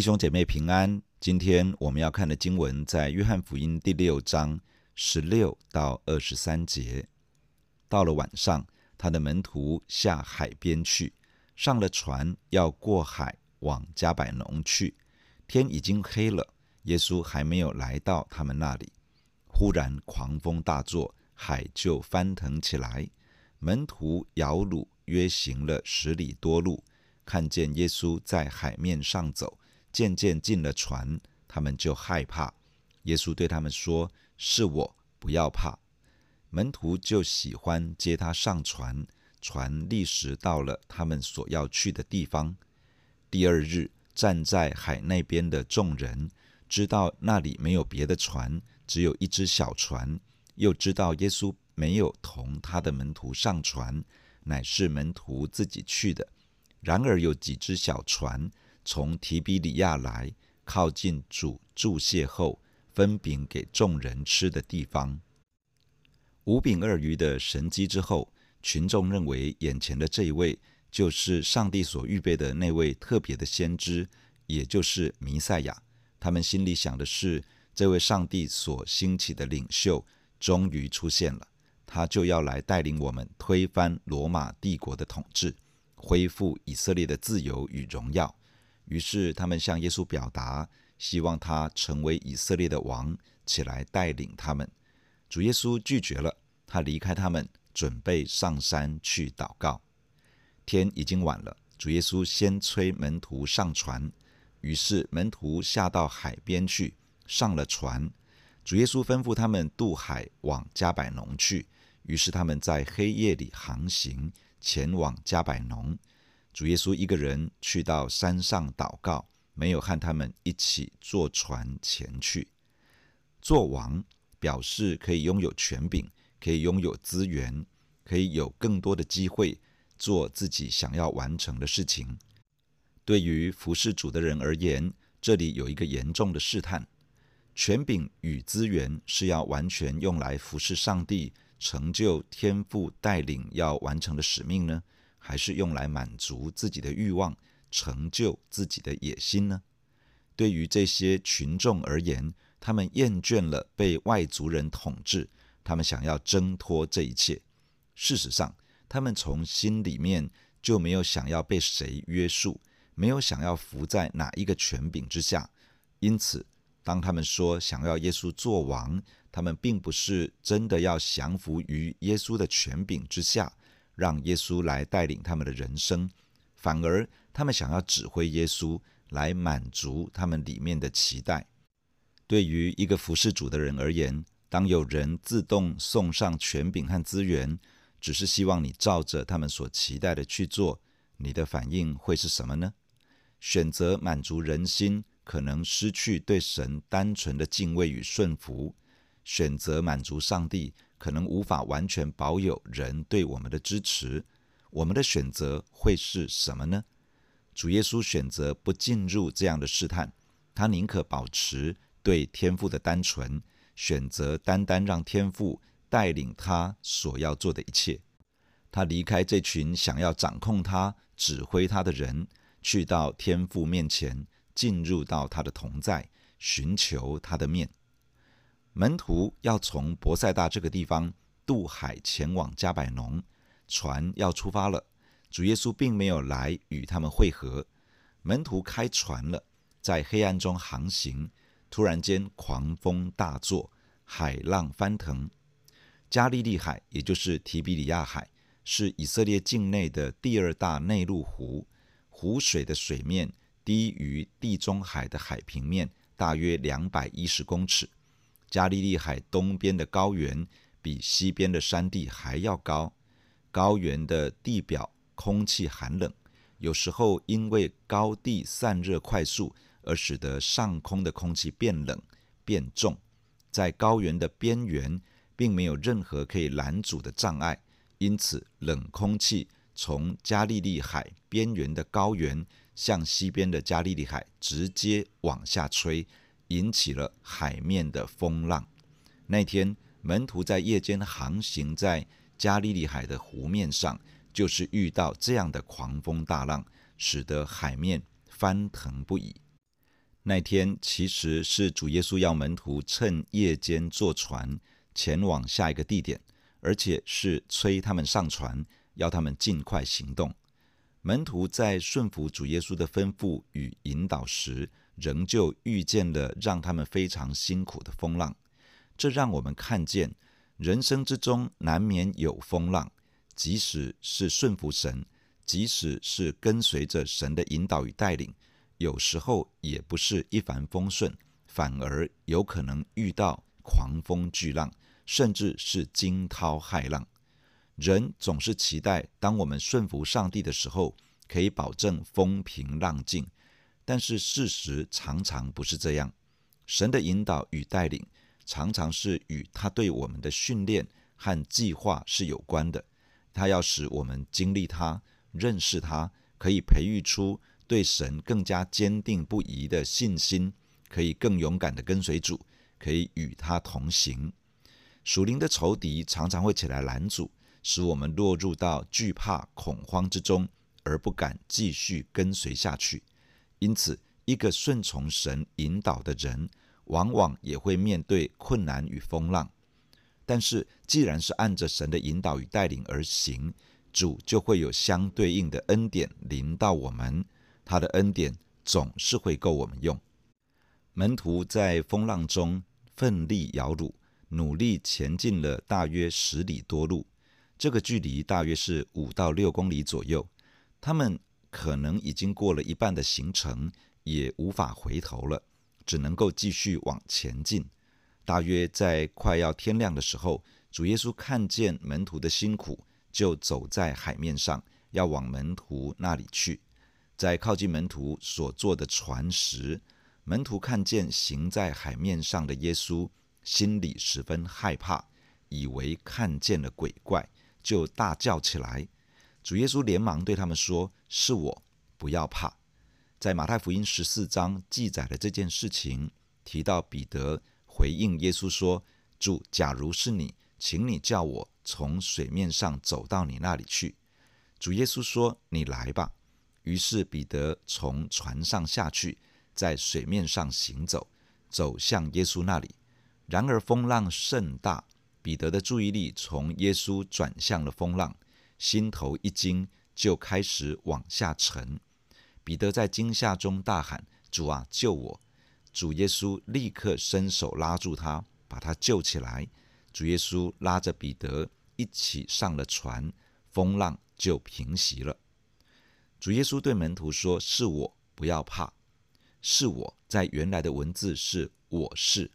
弟兄姐妹平安。今天我们要看的经文在约翰福音第六章十六到二十三节。到了晚上，他的门徒下海边去，上了船，要过海往加百农去。天已经黑了，耶稣还没有来到他们那里。忽然狂风大作，海就翻腾起来。门徒摇櫓约行了十里多路，看见耶稣在海面上走。渐渐进了船，他们就害怕。耶稣对他们说：“是我，不要怕。”门徒就喜欢接他上船，船立时到了他们所要去的地方。第二日，站在海那边的众人知道那里没有别的船，只有一只小船，又知道耶稣没有同他的门徒上船，乃是门徒自己去的。然而有几只小船。从提比里亚来，靠近主祝谢后分饼给众人吃的地方。五饼二鱼的神迹之后，群众认为眼前的这一位就是上帝所预备的那位特别的先知，也就是弥赛亚。他们心里想的是，这位上帝所兴起的领袖终于出现了，他就要来带领我们推翻罗马帝国的统治，恢复以色列的自由与荣耀。于是他们向耶稣表达，希望他成为以色列的王，起来带领他们。主耶稣拒绝了，他离开他们，准备上山去祷告。天已经晚了，主耶稣先催门徒上船，于是门徒下到海边去，上了船。主耶稣吩咐他们渡海往加百农去，于是他们在黑夜里航行，前往加百农。主耶稣一个人去到山上祷告，没有和他们一起坐船前去。做王表示可以拥有权柄，可以拥有资源，可以有更多的机会做自己想要完成的事情。对于服侍主的人而言，这里有一个严重的试探：权柄与资源是要完全用来服侍上帝，成就天父带领要完成的使命呢？还是用来满足自己的欲望，成就自己的野心呢？对于这些群众而言，他们厌倦了被外族人统治，他们想要挣脱这一切。事实上，他们从心里面就没有想要被谁约束，没有想要服在哪一个权柄之下。因此，当他们说想要耶稣做王，他们并不是真的要降服于耶稣的权柄之下。让耶稣来带领他们的人生，反而他们想要指挥耶稣来满足他们里面的期待。对于一个服侍主的人而言，当有人自动送上权柄和资源，只是希望你照着他们所期待的去做，你的反应会是什么呢？选择满足人心，可能失去对神单纯的敬畏与顺服；选择满足上帝。可能无法完全保有人对我们的支持，我们的选择会是什么呢？主耶稣选择不进入这样的试探，他宁可保持对天父的单纯，选择单单让天父带领他所要做的一切。他离开这群想要掌控他、指挥他的人，去到天父面前，进入到他的同在，寻求他的面。门徒要从伯赛大这个地方渡海前往加百农，船要出发了。主耶稣并没有来与他们会合。门徒开船了，在黑暗中航行。突然间，狂风大作，海浪翻腾。加利利海，也就是提比里亚海，是以色列境内的第二大内陆湖。湖水的水面低于地中海的海平面，大约两百一十公尺。加利利海东边的高原比西边的山地还要高，高原的地表空气寒冷，有时候因为高地散热快速而使得上空的空气变冷变重。在高原的边缘并没有任何可以拦阻的障碍，因此冷空气从加利利海边缘的高原向西边的加利利海直接往下吹。引起了海面的风浪。那天，门徒在夜间航行在加利利海的湖面上，就是遇到这样的狂风大浪，使得海面翻腾不已。那天其实是主耶稣要门徒趁夜间坐船前往下一个地点，而且是催他们上船，要他们尽快行动。门徒在顺服主耶稣的吩咐与引导时，仍旧遇见了让他们非常辛苦的风浪。这让我们看见，人生之中难免有风浪，即使是顺服神，即使是跟随着神的引导与带领，有时候也不是一帆风顺，反而有可能遇到狂风巨浪，甚至是惊涛骇浪。人总是期待，当我们顺服上帝的时候，可以保证风平浪静。但是事实常常不是这样。神的引导与带领，常常是与他对我们的训练和计划是有关的。他要使我们经历他、认识他，可以培育出对神更加坚定不移的信心，可以更勇敢地跟随主，可以与他同行。属灵的仇敌常常会起来拦阻。使我们落入到惧怕、恐慌之中，而不敢继续跟随下去。因此，一个顺从神引导的人，往往也会面对困难与风浪。但是，既然是按着神的引导与带领而行，主就会有相对应的恩典临到我们。他的恩典总是会够我们用。门徒在风浪中奋力摇橹，努力前进了大约十里多路。这个距离大约是五到六公里左右，他们可能已经过了一半的行程，也无法回头了，只能够继续往前进。大约在快要天亮的时候，主耶稣看见门徒的辛苦，就走在海面上，要往门徒那里去。在靠近门徒所坐的船时，门徒看见行在海面上的耶稣，心里十分害怕，以为看见了鬼怪。就大叫起来，主耶稣连忙对他们说：“是我，不要怕。”在马太福音十四章记载了这件事情，提到彼得回应耶稣说：“主，假如是你，请你叫我从水面上走到你那里去。”主耶稣说：“你来吧。”于是彼得从船上下去，在水面上行走，走向耶稣那里。然而风浪甚大。彼得的注意力从耶稣转向了风浪，心头一惊，就开始往下沉。彼得在惊吓中大喊：“主啊，救我！”主耶稣立刻伸手拉住他，把他救起来。主耶稣拉着彼得一起上了船，风浪就平息了。主耶稣对门徒说：“是我，不要怕。”“是我”在原来的文字是“我是”。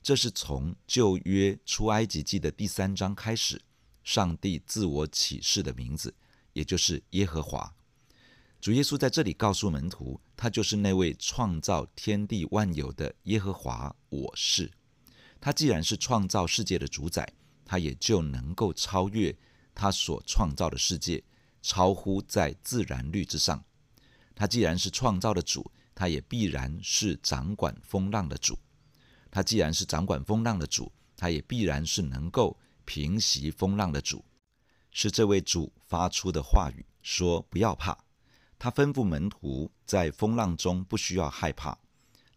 这是从旧约出埃及记的第三章开始，上帝自我启示的名字，也就是耶和华。主耶稣在这里告诉门徒，他就是那位创造天地万有的耶和华。我是。他既然是创造世界的主宰，他也就能够超越他所创造的世界，超乎在自然律之上。他既然是创造的主，他也必然是掌管风浪的主。他既然是掌管风浪的主，他也必然是能够平息风浪的主。是这位主发出的话语，说：“不要怕。”他吩咐门徒在风浪中不需要害怕，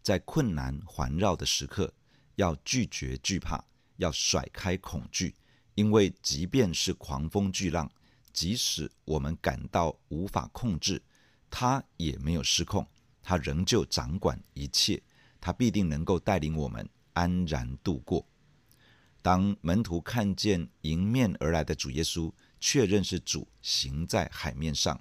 在困难环绕的时刻要拒绝惧怕，要甩开恐惧，因为即便是狂风巨浪，即使我们感到无法控制，他也没有失控，他仍旧掌管一切。他必定能够带领我们安然度过。当门徒看见迎面而来的主耶稣，确认是主行在海面上，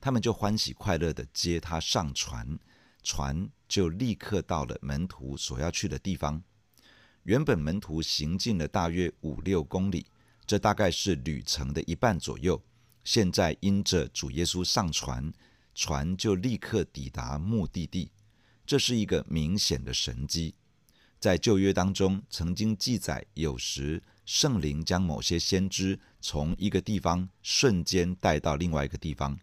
他们就欢喜快乐地接他上船，船就立刻到了门徒所要去的地方。原本门徒行进了大约五六公里，这大概是旅程的一半左右。现在因着主耶稣上船，船就立刻抵达目的地。这是一个明显的神迹，在旧约当中曾经记载，有时圣灵将某些先知从一个地方瞬间带到另外一个地方。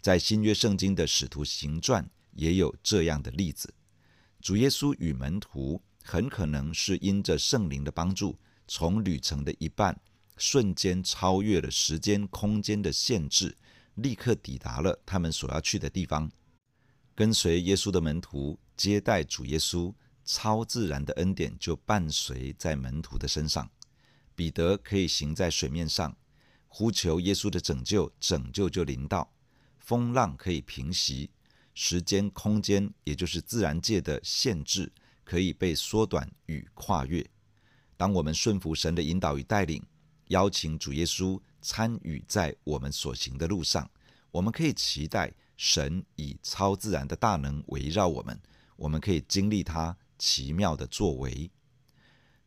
在新约圣经的使徒行传也有这样的例子。主耶稣与门徒很可能是因着圣灵的帮助，从旅程的一半瞬间超越了时间空间的限制，立刻抵达了他们所要去的地方。跟随耶稣的门徒接待主耶稣，超自然的恩典就伴随在门徒的身上。彼得可以行在水面上，呼求耶稣的拯救，拯救就临到；风浪可以平息，时间、空间，也就是自然界的限制，可以被缩短与跨越。当我们顺服神的引导与带领，邀请主耶稣参与在我们所行的路上，我们可以期待。神以超自然的大能围绕我们，我们可以经历他奇妙的作为。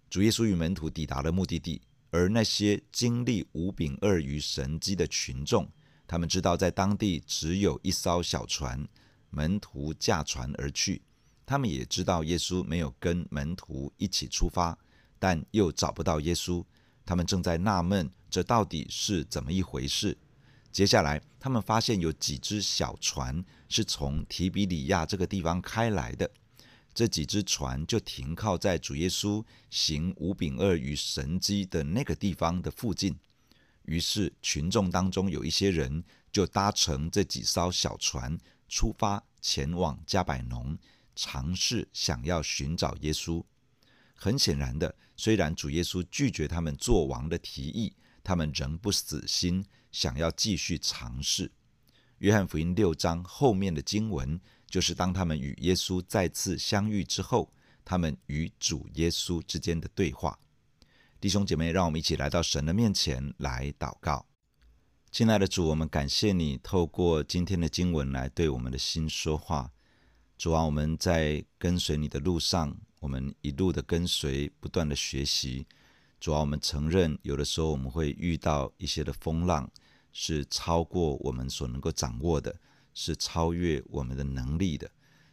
主耶稣与门徒抵达了目的地，而那些经历五饼二鱼神迹的群众，他们知道在当地只有一艘小船，门徒驾船而去。他们也知道耶稣没有跟门徒一起出发，但又找不到耶稣，他们正在纳闷，这到底是怎么一回事？接下来，他们发现有几只小船是从提比里亚这个地方开来的，这几只船就停靠在主耶稣行五饼二鱼神迹的那个地方的附近。于是，群众当中有一些人就搭乘这几艘小船出发，前往加百农，尝试想要寻找耶稣。很显然的，虽然主耶稣拒绝他们做王的提议，他们仍不死心。想要继续尝试，约翰福音六章后面的经文，就是当他们与耶稣再次相遇之后，他们与主耶稣之间的对话。弟兄姐妹，让我们一起来到神的面前来祷告。亲爱的主，我们感谢你透过今天的经文来对我们的心说话。主啊，我们在跟随你的路上，我们一路的跟随，不断的学习。主啊，我们承认有的时候我们会遇到一些的风浪。是超过我们所能够掌握的，是超越我们的能力的。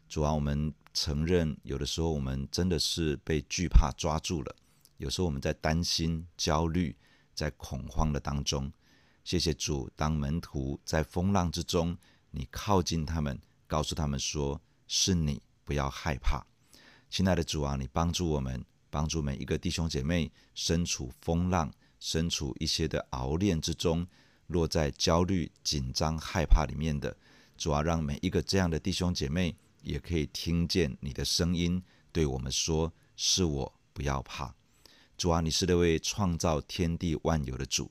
主啊，我们承认，有的时候我们真的是被惧怕抓住了。有时候我们在担心、焦虑、在恐慌的当中。谢谢主，当门徒在风浪之中，你靠近他们，告诉他们说：“是你，不要害怕。”亲爱的主啊，你帮助我们，帮助每一个弟兄姐妹身处风浪、身处一些的熬炼之中。落在焦虑、紧张、害怕里面的，主啊，让每一个这样的弟兄姐妹也可以听见你的声音，对我们说：“是我，不要怕。”主啊，你是那位创造天地万有的主。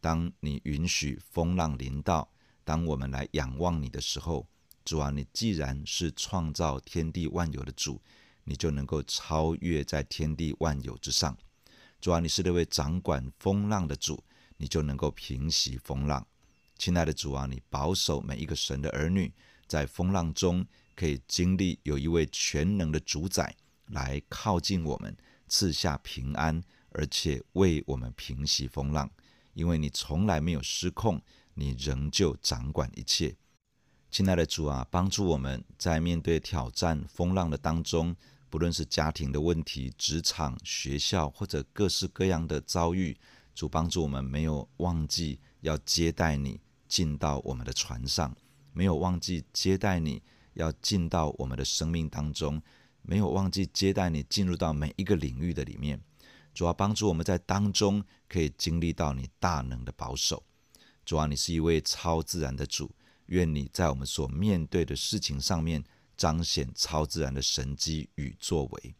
当你允许风浪临到，当我们来仰望你的时候，主啊，你既然是创造天地万有的主，你就能够超越在天地万有之上。主啊，你是那位掌管风浪的主。你就能够平息风浪，亲爱的主啊，你保守每一个神的儿女，在风浪中可以经历有一位全能的主宰来靠近我们，赐下平安，而且为我们平息风浪。因为你从来没有失控，你仍旧掌管一切。亲爱的主啊，帮助我们在面对挑战风浪的当中，不论是家庭的问题、职场、学校或者各式各样的遭遇。主帮助我们，没有忘记要接待你进到我们的船上，没有忘记接待你要进到我们的生命当中，没有忘记接待你进入到每一个领域的里面。主要帮助我们在当中可以经历到你大能的保守。主啊，你是一位超自然的主，愿你在我们所面对的事情上面彰显超自然的神迹与作为。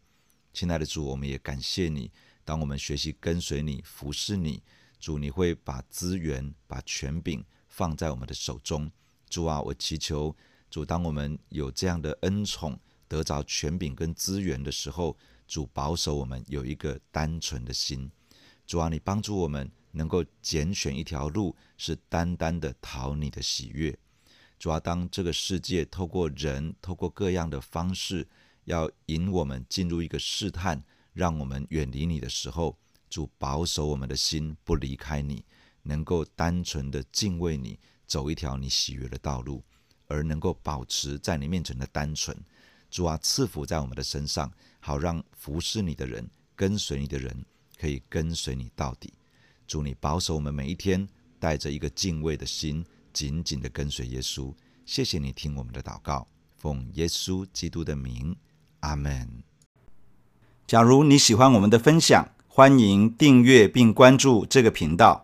亲爱的主，我们也感谢你。当我们学习跟随你、服侍你，主，你会把资源、把权柄放在我们的手中。主啊，我祈求主，当我们有这样的恩宠，得着权柄跟资源的时候，主保守我们有一个单纯的心。主啊，你帮助我们能够拣选一条路，是单单的讨你的喜悦。主啊，当这个世界透过人、透过各样的方式，要引我们进入一个试探。让我们远离你的时候，主保守我们的心不离开你，能够单纯的敬畏你，走一条你喜悦的道路，而能够保持在你面前的单纯。主啊，赐福在我们的身上，好让服侍你的人、跟随你的人可以跟随你到底。主，你保守我们每一天，带着一个敬畏的心，紧紧的跟随耶稣。谢谢你听我们的祷告，奉耶稣基督的名，阿门。假如你喜欢我们的分享，欢迎订阅并关注这个频道。